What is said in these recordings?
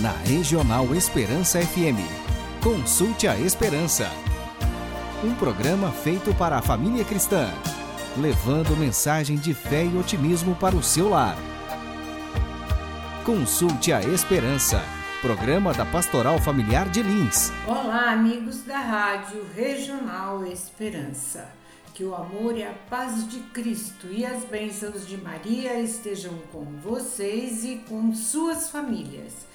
na Regional Esperança FM. Consulte a Esperança. Um programa feito para a família cristã, levando mensagem de fé e otimismo para o seu lar. Consulte a Esperança. Programa da Pastoral Familiar de Lins. Olá, amigos da Rádio Regional Esperança. Que o amor e a paz de Cristo e as bênçãos de Maria estejam com vocês e com suas famílias.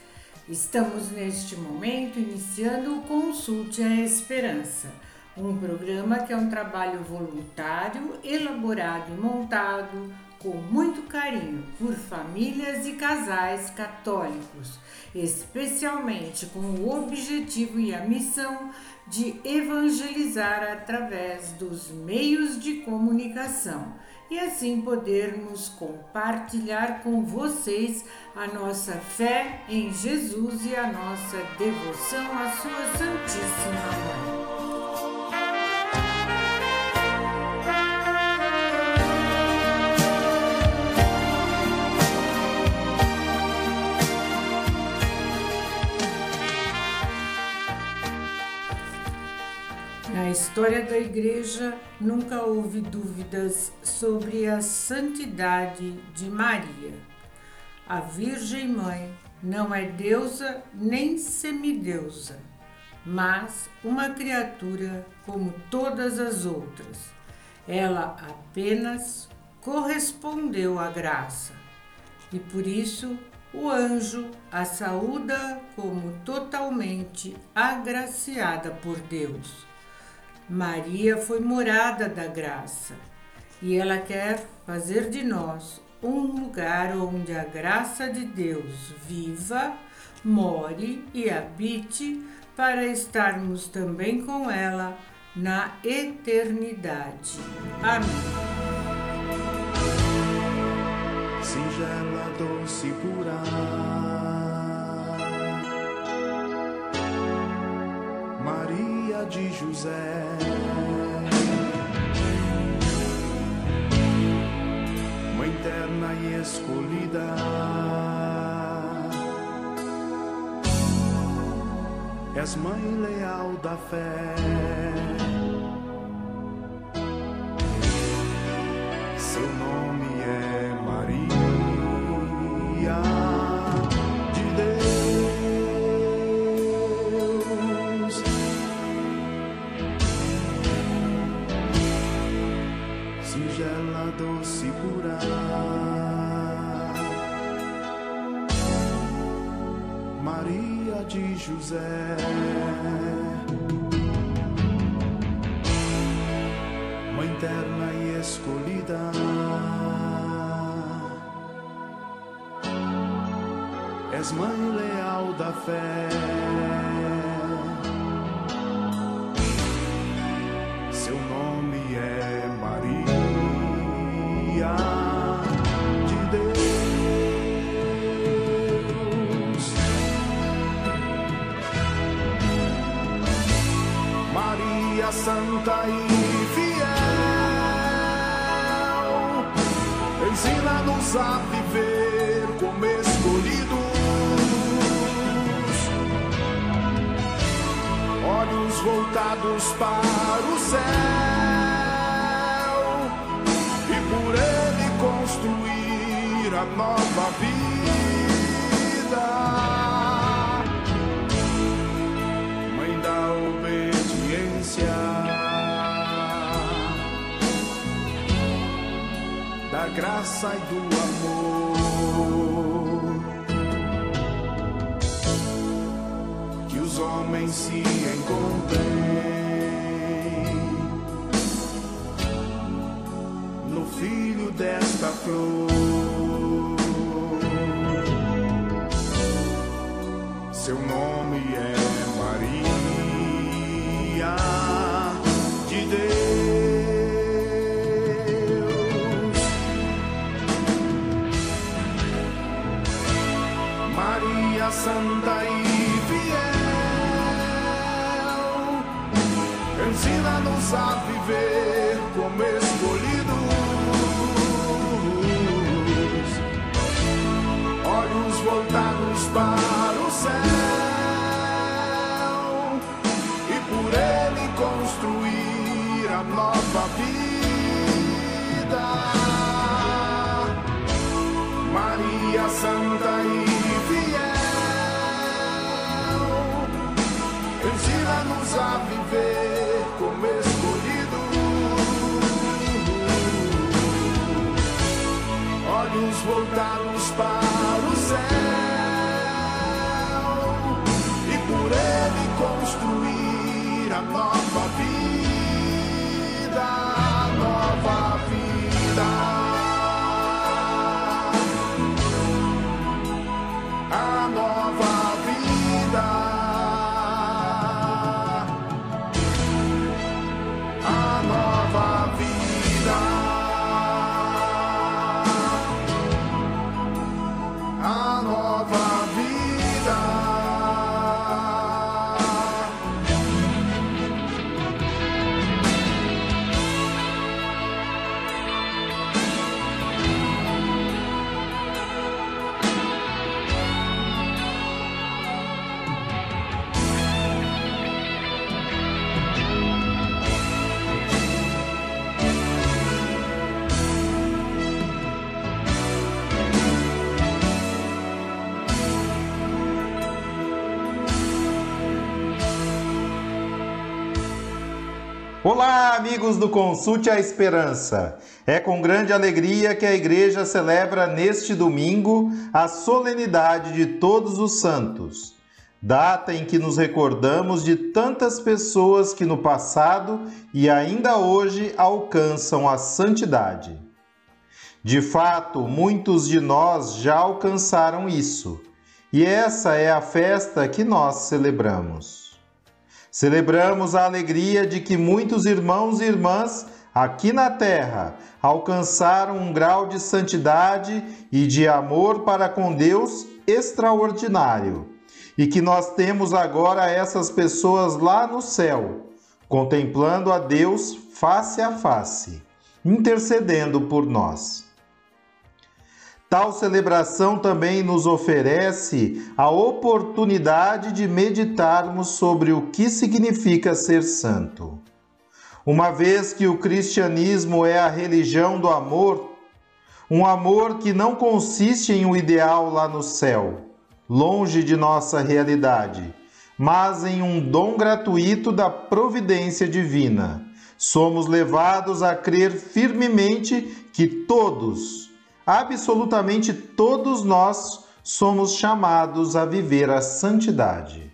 Estamos neste momento iniciando o Consulte a Esperança, um programa que é um trabalho voluntário, elaborado e montado com muito carinho por famílias e casais católicos, especialmente com o objetivo e a missão de evangelizar através dos meios de comunicação e assim podermos compartilhar com vocês a nossa fé em Jesus e a nossa devoção à Sua Santíssima Mãe. Na história da Igreja nunca houve dúvidas sobre a santidade de Maria. A Virgem Mãe não é deusa nem semideusa, mas uma criatura como todas as outras. Ela apenas correspondeu à graça e por isso o anjo a saúda como totalmente agraciada por Deus. Maria foi morada da graça e ela quer fazer de nós um lugar onde a graça de Deus viva, more e habite para estarmos também com ela na eternidade. Amém. Singela, doce, pura. Maria de José. Mãe terna e escolhida. És mãe leal da fé. De José. Mãe terna e escolhida. És mãe leal da fé. Seu nome Santa e fiel, ensina-nos a viver como escolhidos, olhos voltados para o céu. E por ele construir a nova vida. Graça e do amor, que os homens se encontrem no filho desta flor. Seu nome Olá, amigos do Consulte a Esperança. É com grande alegria que a igreja celebra neste domingo a solenidade de Todos os Santos, data em que nos recordamos de tantas pessoas que no passado e ainda hoje alcançam a santidade. De fato, muitos de nós já alcançaram isso, e essa é a festa que nós celebramos. Celebramos a alegria de que muitos irmãos e irmãs aqui na terra alcançaram um grau de santidade e de amor para com Deus extraordinário, e que nós temos agora essas pessoas lá no céu, contemplando a Deus face a face, intercedendo por nós. Tal celebração também nos oferece a oportunidade de meditarmos sobre o que significa ser santo. Uma vez que o cristianismo é a religião do amor, um amor que não consiste em um ideal lá no céu, longe de nossa realidade, mas em um dom gratuito da providência divina. Somos levados a crer firmemente que todos, absolutamente todos nós somos chamados a viver a santidade.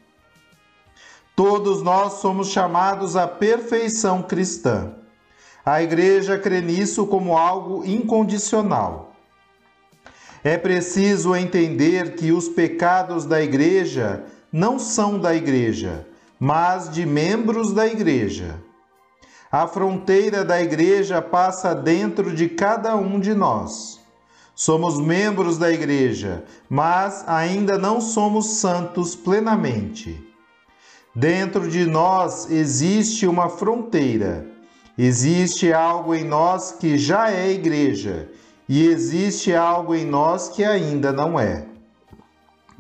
Todos nós somos chamados à perfeição cristã. A Igreja crê nisso como algo incondicional. É preciso entender que os pecados da Igreja não são da Igreja, mas de membros da Igreja. A fronteira da Igreja passa dentro de cada um de nós. Somos membros da Igreja, mas ainda não somos santos plenamente. Dentro de nós existe uma fronteira. Existe algo em nós que já é igreja e existe algo em nós que ainda não é.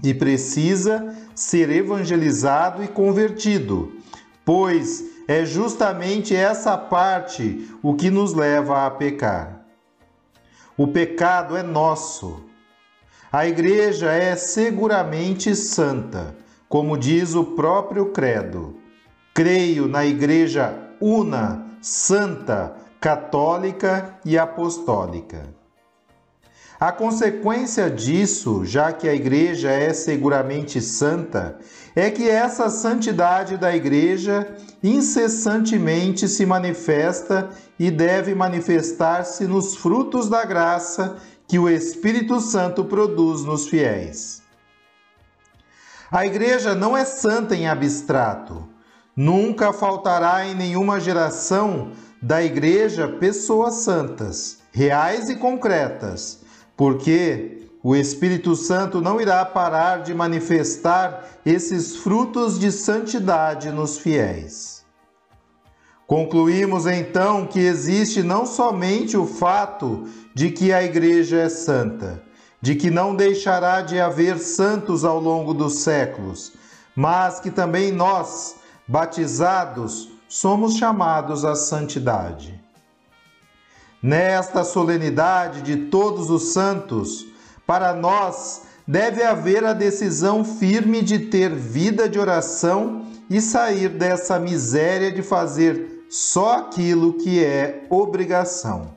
E precisa ser evangelizado e convertido, pois é justamente essa parte o que nos leva a pecar. O pecado é nosso. A igreja é seguramente santa, como diz o próprio Credo. Creio na igreja una, santa, católica e apostólica. A consequência disso, já que a igreja é seguramente santa, é que essa santidade da igreja incessantemente se manifesta e deve manifestar-se nos frutos da graça que o Espírito Santo produz nos fiéis. A igreja não é santa em abstrato. Nunca faltará em nenhuma geração da igreja pessoas santas, reais e concretas, porque o Espírito Santo não irá parar de manifestar esses frutos de santidade nos fiéis. Concluímos então que existe não somente o fato de que a Igreja é santa, de que não deixará de haver santos ao longo dos séculos, mas que também nós, batizados, somos chamados à santidade. Nesta solenidade de todos os santos, para nós deve haver a decisão firme de ter vida de oração e sair dessa miséria de fazer só aquilo que é obrigação.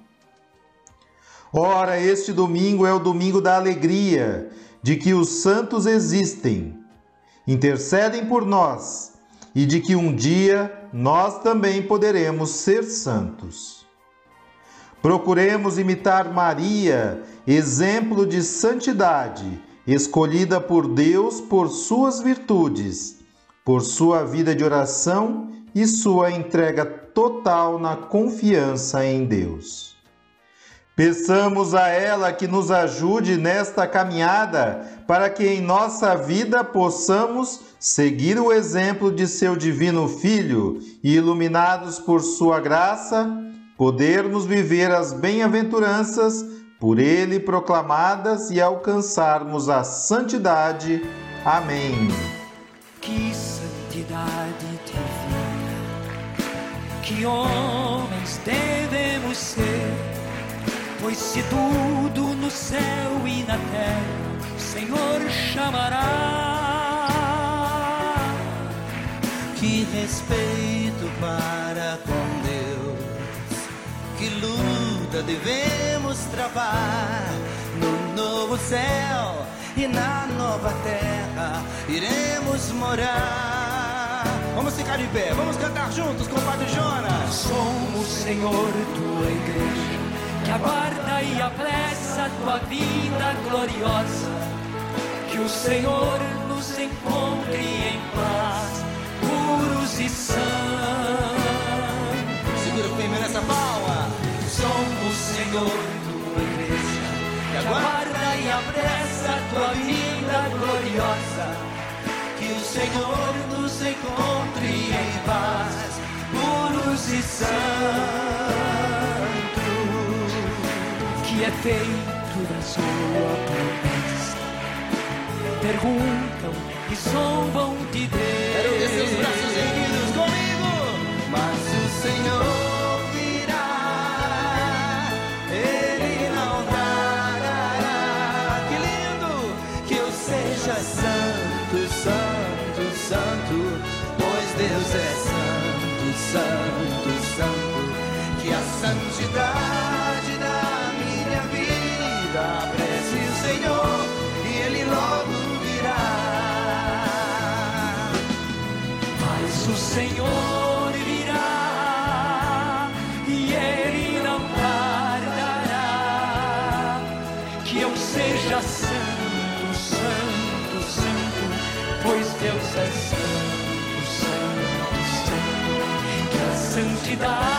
Ora, este domingo é o domingo da alegria, de que os santos existem, intercedem por nós e de que um dia nós também poderemos ser santos. Procuremos imitar Maria, exemplo de santidade, escolhida por Deus por suas virtudes, por sua vida de oração e sua entrega total na confiança em Deus. Peçamos a ela que nos ajude nesta caminhada, para que em nossa vida possamos seguir o exemplo de seu divino Filho e, iluminados por sua graça, podermos viver as bem-aventuranças por ele proclamadas e alcançarmos a santidade. Amém. Que santidade divina, que homens devemos ser Pois se tudo no céu e na terra o Senhor chamará. Que respeito para com que luta devemos travar no novo céu e na nova terra iremos morar. Vamos ficar de pé, vamos cantar juntos com o Padre Jonas. Somos, Senhor, tua igreja que aguarda e apressa tua vida gloriosa. Que o Senhor nos encontre em paz, puros e sãos. Segura firme nessa palma. Somos, Senhor, tua igreja, que aguarda e apressa a tua vida gloriosa. Que o Senhor nos encontre em paz, puros e sãos que é feito da sua promessa. Perguntam e zombam de Deus. Quero ver seus braços erguidos comigo. Mas o Senhor Senhor virá e Ele não tardará. Que eu seja santo, santo, santo, pois Deus é santo, santo, santo. Que a santidade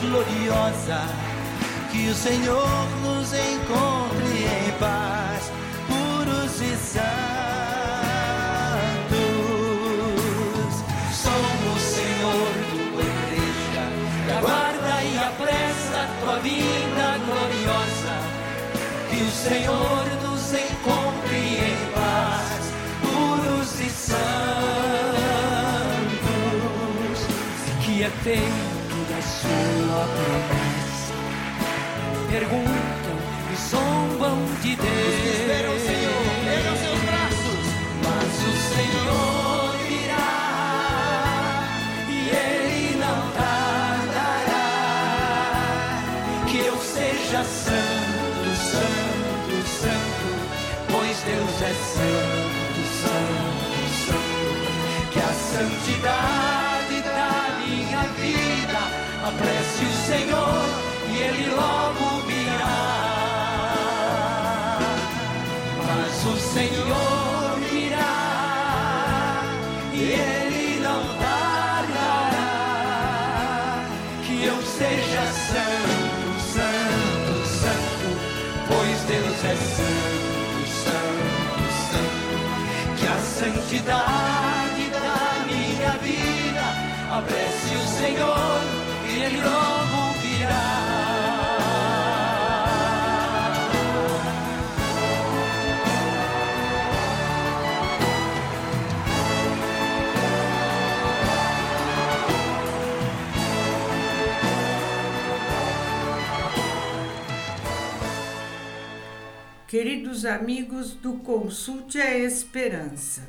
gloriosa. Que o Senhor nos encontre em paz, puros e santos. Somos, Senhor, tua igreja, que aguarda e apressa a tua vinda gloriosa. Que o Senhor nos encontre em paz, puros e santos é feito da sua promessa. Perguntam e zombam de Deus. Os que esperam o Senhor, ergam seus braços. Mas o Senhor virá e Ele não tardará. Que eu seja santo, santo, santo, pois Deus é santo, santo, santo. Que a santidade apresse o Senhor e ele logo virá. Mas o Senhor virá e ele não tardará que eu seja santo, santo, santo, pois Deus é santo, santo, santo, que a santidade da minha vida apresse o Senhor. Queridos amigos do Consulte a Esperança,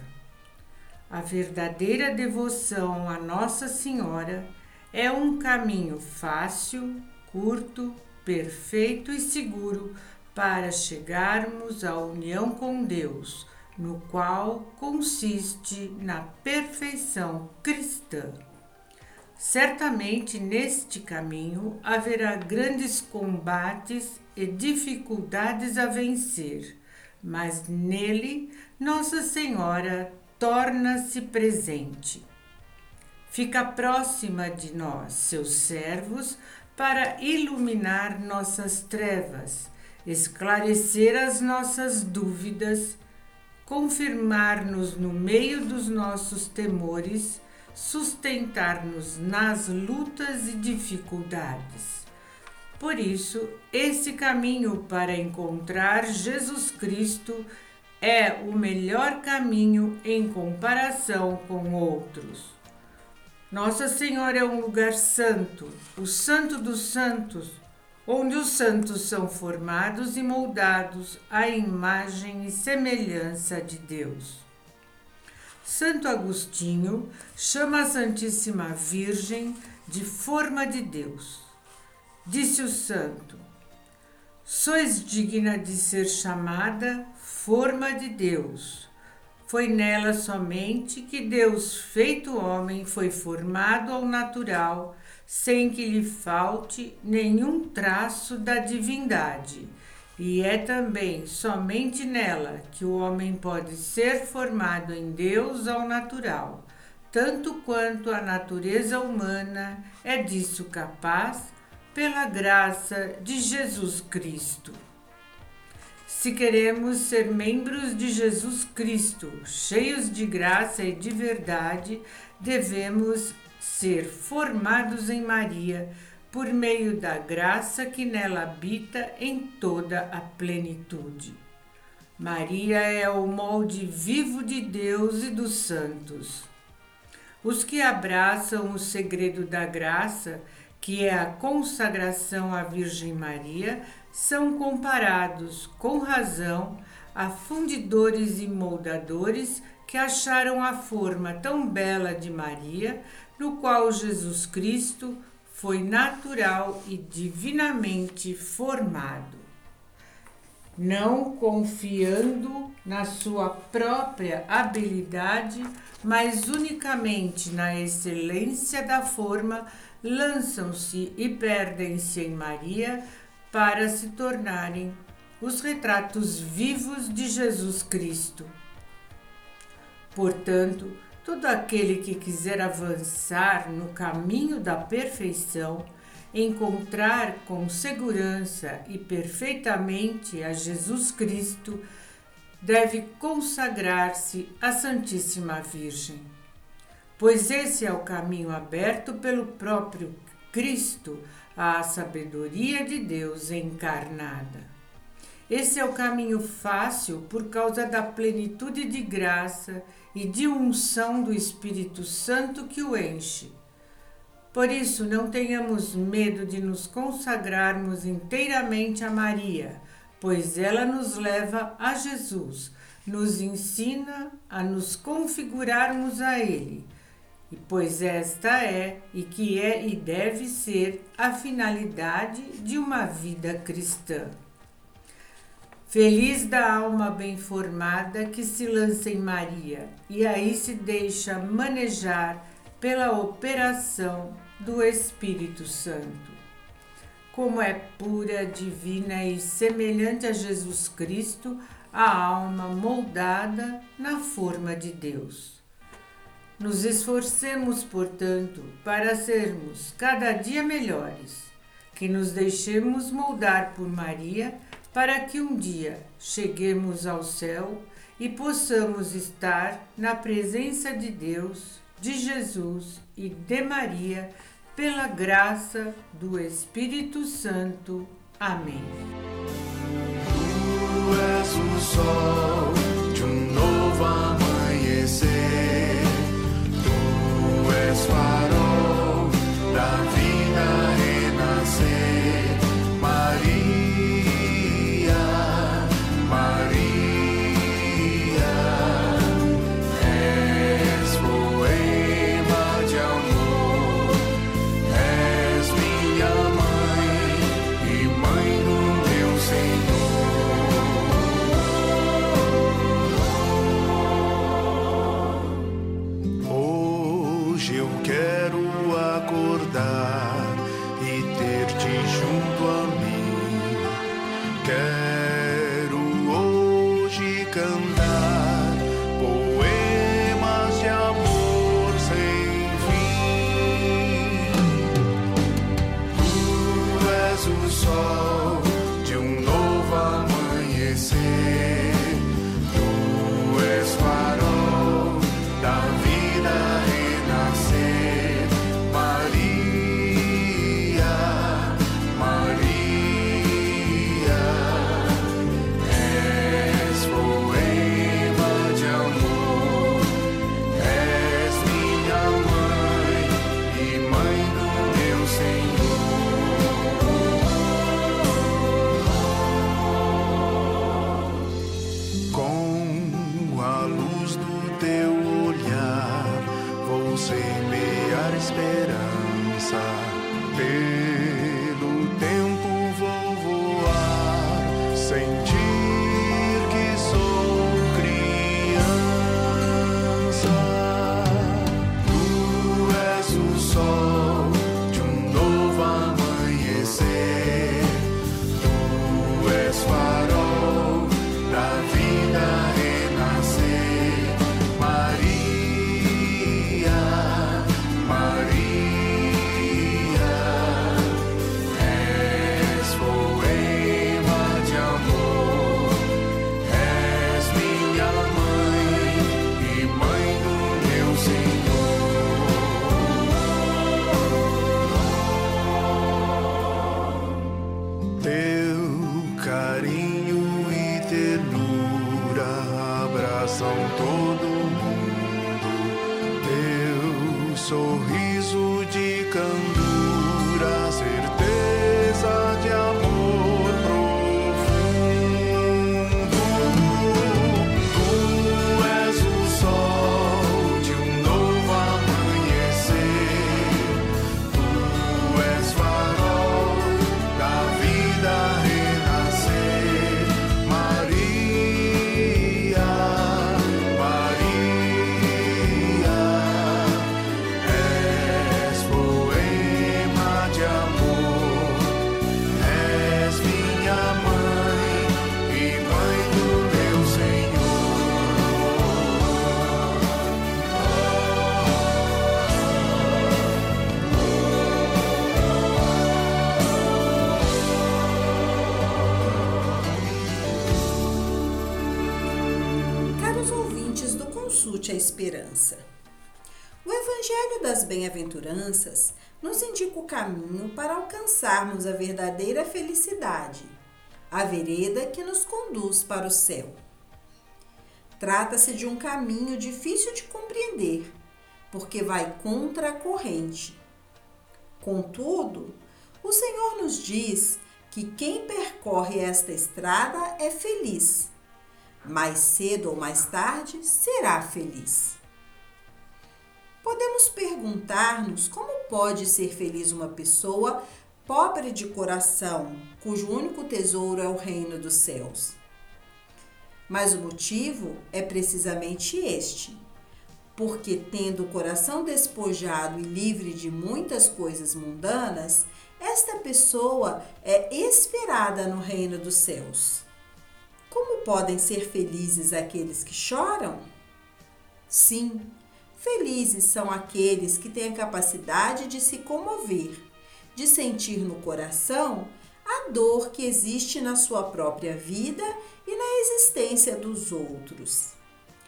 a verdadeira devoção a Nossa Senhora é um caminho fácil, curto, perfeito e seguro para chegarmos à união com Deus, no qual consiste na perfeição cristã. Certamente neste caminho haverá grandes combates e dificuldades a vencer, mas nele Nossa Senhora torna-se presente. Fica próxima de nós, seus servos, para iluminar nossas trevas, esclarecer as nossas dúvidas, confirmar-nos no meio dos nossos temores sustentar-nos nas lutas e dificuldades. Por isso, esse caminho para encontrar Jesus Cristo é o melhor caminho em comparação com outros. Nossa Senhora é um lugar santo, o Santo dos Santos, onde os santos são formados e moldados à imagem e semelhança de Deus. Santo Agostinho chama a Santíssima Virgem de forma de Deus. Disse o santo: Sois digna de ser chamada forma de Deus. Foi nela somente que Deus, feito homem, foi formado ao natural, sem que lhe falte nenhum traço da divindade e é também somente nela que o homem pode ser formado em Deus ao natural, tanto quanto a natureza humana é disso capaz, pela graça de Jesus Cristo. Se queremos ser membros de Jesus Cristo, cheios de graça e de verdade, devemos ser formados em Maria por meio da graça que nela habita em toda a plenitude. Maria é o molde vivo de Deus e dos santos. Os que abraçam o segredo da graça, que é a consagração à Virgem Maria, são comparados, com razão, a fundidores e moldadores que acharam a forma tão bela de Maria, no qual Jesus Cristo foi natural e divinamente formado, não confiando na sua própria habilidade, mas unicamente na excelência da forma, lançam-se e perdem-se em Maria para se tornarem os retratos vivos de Jesus Cristo. Portanto, Todo aquele que quiser avançar no caminho da perfeição, encontrar com segurança e perfeitamente a Jesus Cristo, deve consagrar-se à Santíssima Virgem. Pois esse é o caminho aberto pelo próprio Cristo à sabedoria de Deus encarnada. Esse é o caminho fácil por causa da plenitude de graça e de unção do Espírito Santo que o enche. Por isso, não tenhamos medo de nos consagrarmos inteiramente a Maria, pois ela nos leva a Jesus, nos ensina a nos configurarmos a Ele. E pois esta é e que é e deve ser a finalidade de uma vida cristã. Feliz da alma bem formada que se lança em Maria e aí se deixa manejar pela operação do Espírito Santo. Como é pura, divina e semelhante a Jesus Cristo, a alma moldada na forma de Deus. Nos esforcemos, portanto, para sermos cada dia melhores, que nos deixemos moldar por Maria para que um dia cheguemos ao céu e possamos estar na presença de Deus, de Jesus e de Maria, pela graça do Espírito Santo. Amém. Tu és o sol de um novo amanhecer. Esperança, o Evangelho das Bem-aventuranças nos indica o caminho para alcançarmos a verdadeira felicidade, a vereda que nos conduz para o céu. Trata-se de um caminho difícil de compreender, porque vai contra a corrente. Contudo, o Senhor nos diz que quem percorre esta estrada é feliz mais cedo ou mais tarde será feliz. Podemos perguntar-nos como pode ser feliz uma pessoa pobre de coração, cujo único tesouro é o reino dos céus. Mas o motivo é precisamente este: porque, tendo o coração despojado e livre de muitas coisas mundanas, esta pessoa é esperada no reino dos céus. Como podem ser felizes aqueles que choram? Sim, felizes são aqueles que têm a capacidade de se comover, de sentir no coração a dor que existe na sua própria vida e na existência dos outros.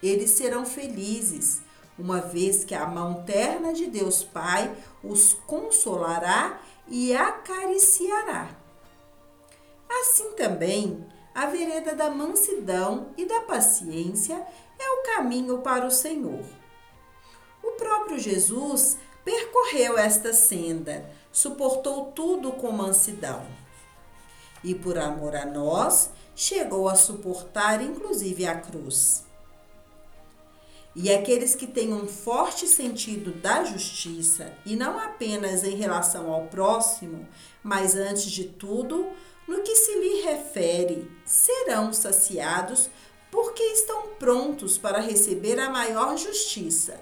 Eles serão felizes, uma vez que a mão terna de Deus Pai os consolará e acariciará. Assim também, a vereda da mansidão e da paciência é o caminho para o Senhor. O próprio Jesus percorreu esta senda, suportou tudo com mansidão. E por amor a nós, chegou a suportar inclusive a cruz. E aqueles que têm um forte sentido da justiça, e não apenas em relação ao próximo, mas antes de tudo, no que se lhe refere, serão saciados porque estão prontos para receber a maior justiça,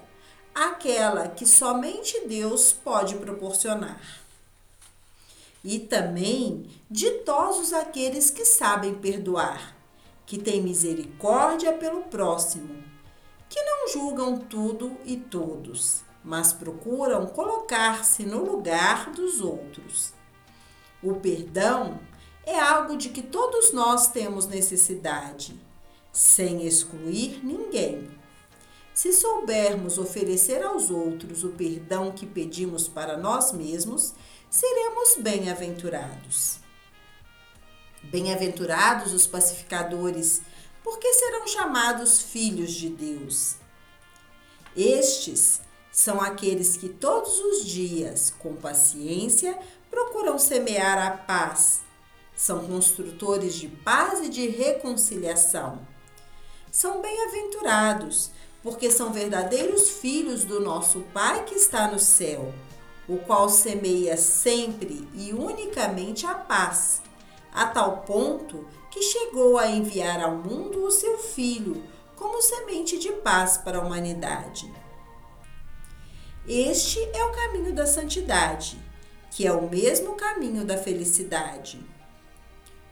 aquela que somente Deus pode proporcionar. E também ditosos aqueles que sabem perdoar, que têm misericórdia pelo próximo que não julgam tudo e todos, mas procuram colocar-se no lugar dos outros. O perdão é algo de que todos nós temos necessidade, sem excluir ninguém. Se soubermos oferecer aos outros o perdão que pedimos para nós mesmos, seremos bem-aventurados. Bem-aventurados os pacificadores, porque serão chamados filhos de Deus. Estes são aqueles que todos os dias, com paciência, procuram semear a paz. São construtores de paz e de reconciliação. São bem-aventurados, porque são verdadeiros filhos do nosso Pai que está no céu, o qual semeia sempre e unicamente a paz, a tal ponto que chegou a enviar ao mundo o seu Filho como semente de paz para a humanidade. Este é o caminho da santidade, que é o mesmo caminho da felicidade.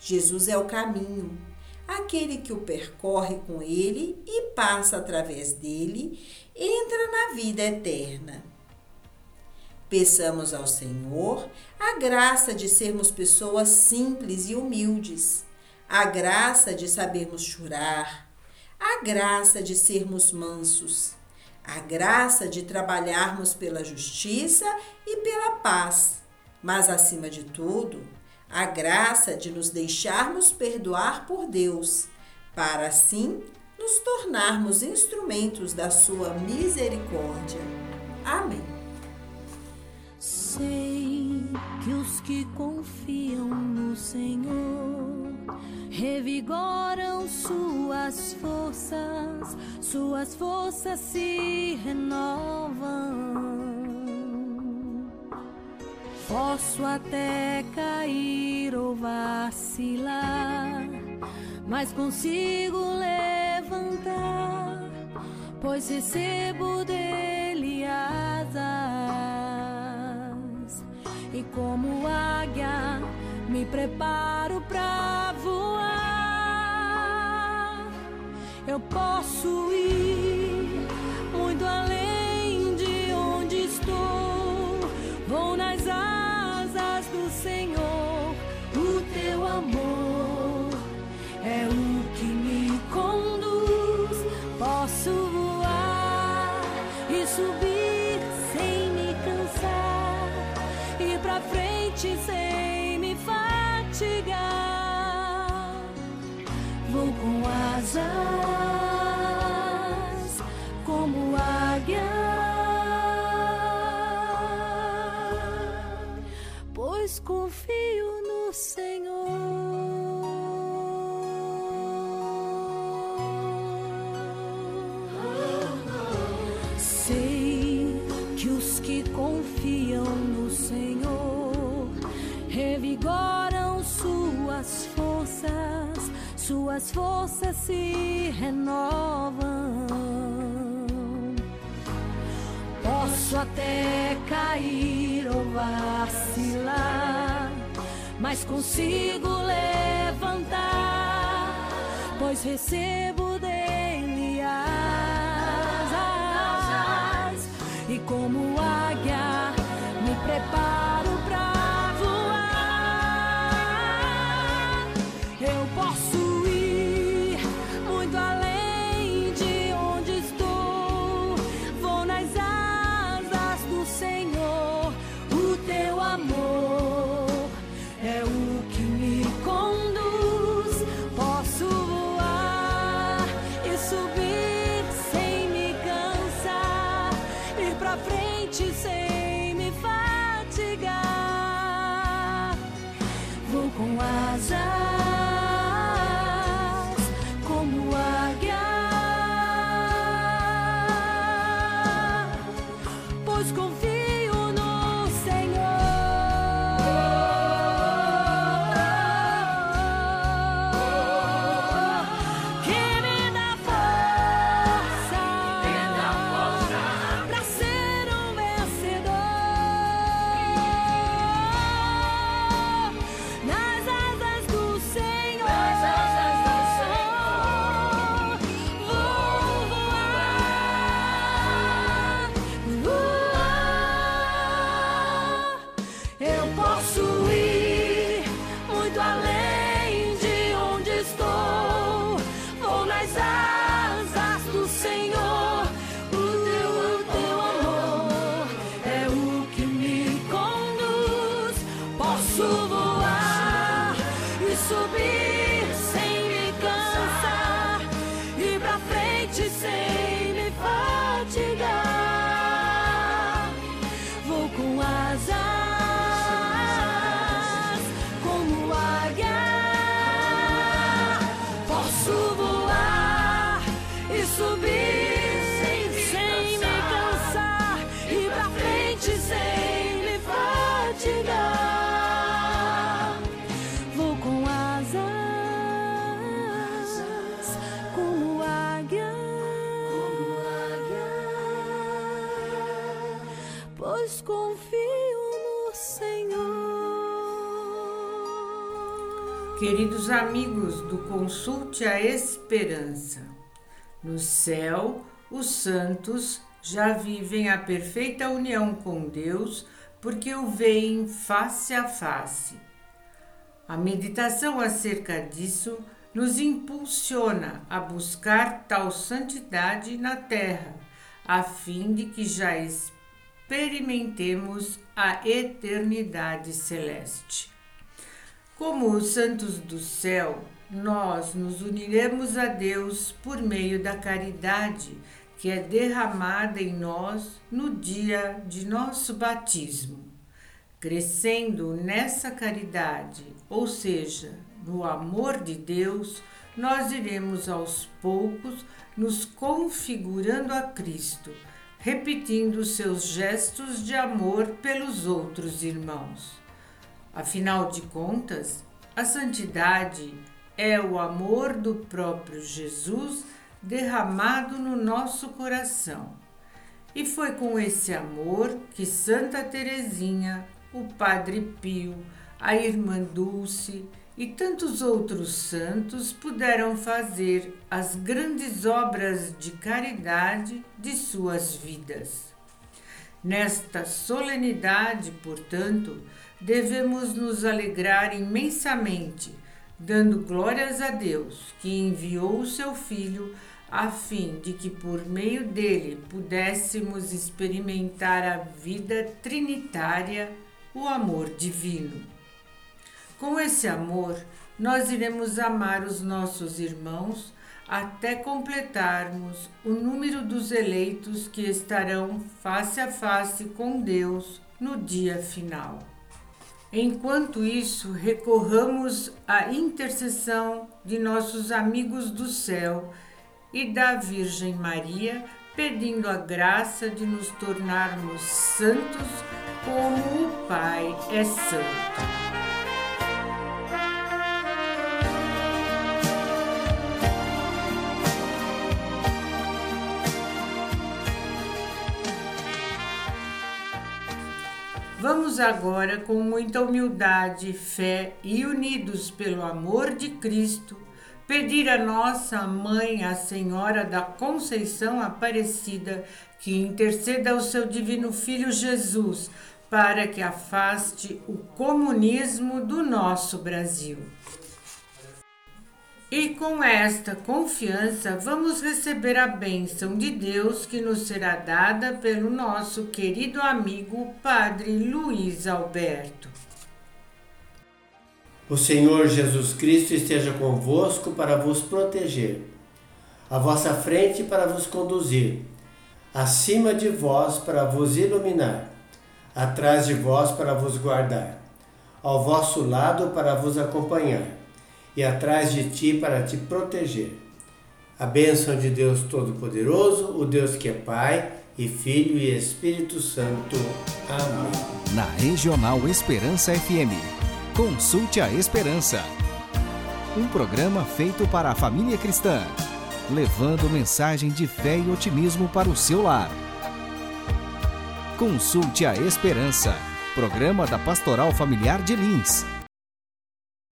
Jesus é o caminho, aquele que o percorre com ele e passa através dele, entra na vida eterna. Peçamos ao Senhor a graça de sermos pessoas simples e humildes a graça de sabermos chorar, a graça de sermos mansos, a graça de trabalharmos pela justiça e pela paz, mas acima de tudo, a graça de nos deixarmos perdoar por Deus, para assim nos tornarmos instrumentos da sua misericórdia. Amém. Sei que os que confiam no Senhor revigoram suas forças, suas forças se renovam. Posso até cair ou vacilar, mas consigo levantar, pois recebo dele asas. E como águia, me preparo para voar. Eu posso ir Senhor. Sei que os que confiam no Senhor revigoram suas forças, suas forças se renovam. Posso até cair ou vacilar, mas consigo levantar, pois recebo frente sem me fatigar. Vou com asas. Queridos amigos do Consulte a Esperança, no céu os santos já vivem a perfeita união com Deus porque o veem face a face. A meditação acerca disso nos impulsiona a buscar tal santidade na terra, a fim de que já experimentemos a eternidade celeste. Como os santos do céu, nós nos uniremos a Deus por meio da caridade que é derramada em nós no dia de nosso batismo. Crescendo nessa caridade, ou seja, no amor de Deus, nós iremos aos poucos nos configurando a Cristo, repetindo seus gestos de amor pelos outros irmãos. Afinal de contas, a santidade é o amor do próprio Jesus derramado no nosso coração. E foi com esse amor que Santa Teresinha, o Padre Pio, a Irmã Dulce e tantos outros santos puderam fazer as grandes obras de caridade de suas vidas. Nesta solenidade, portanto, devemos nos alegrar imensamente, dando glórias a Deus, que enviou o seu Filho a fim de que por meio dele pudéssemos experimentar a vida trinitária, o amor divino. Com esse amor, nós iremos amar os nossos irmãos até completarmos o número dos eleitos que estarão face a face com Deus no dia final. Enquanto isso, recorramos à intercessão de nossos amigos do céu e da Virgem Maria, pedindo a graça de nos tornarmos santos como o Pai é santo. Vamos agora, com muita humildade, fé e unidos pelo amor de Cristo, pedir a nossa mãe, a Senhora da Conceição Aparecida, que interceda ao seu divino Filho Jesus para que afaste o comunismo do nosso Brasil. E com esta confiança vamos receber a bênção de Deus que nos será dada pelo nosso querido amigo Padre Luiz Alberto. O Senhor Jesus Cristo esteja convosco para vos proteger, à vossa frente para vos conduzir, acima de vós para vos iluminar, atrás de vós para vos guardar, ao vosso lado para vos acompanhar, e atrás de ti para te proteger. A bênção de Deus Todo-Poderoso, o Deus que é Pai, e Filho e Espírito Santo. Amém. Na Regional Esperança FM, consulte a Esperança. Um programa feito para a família cristã, levando mensagem de fé e otimismo para o seu lar. Consulte a Esperança, programa da Pastoral Familiar de Lins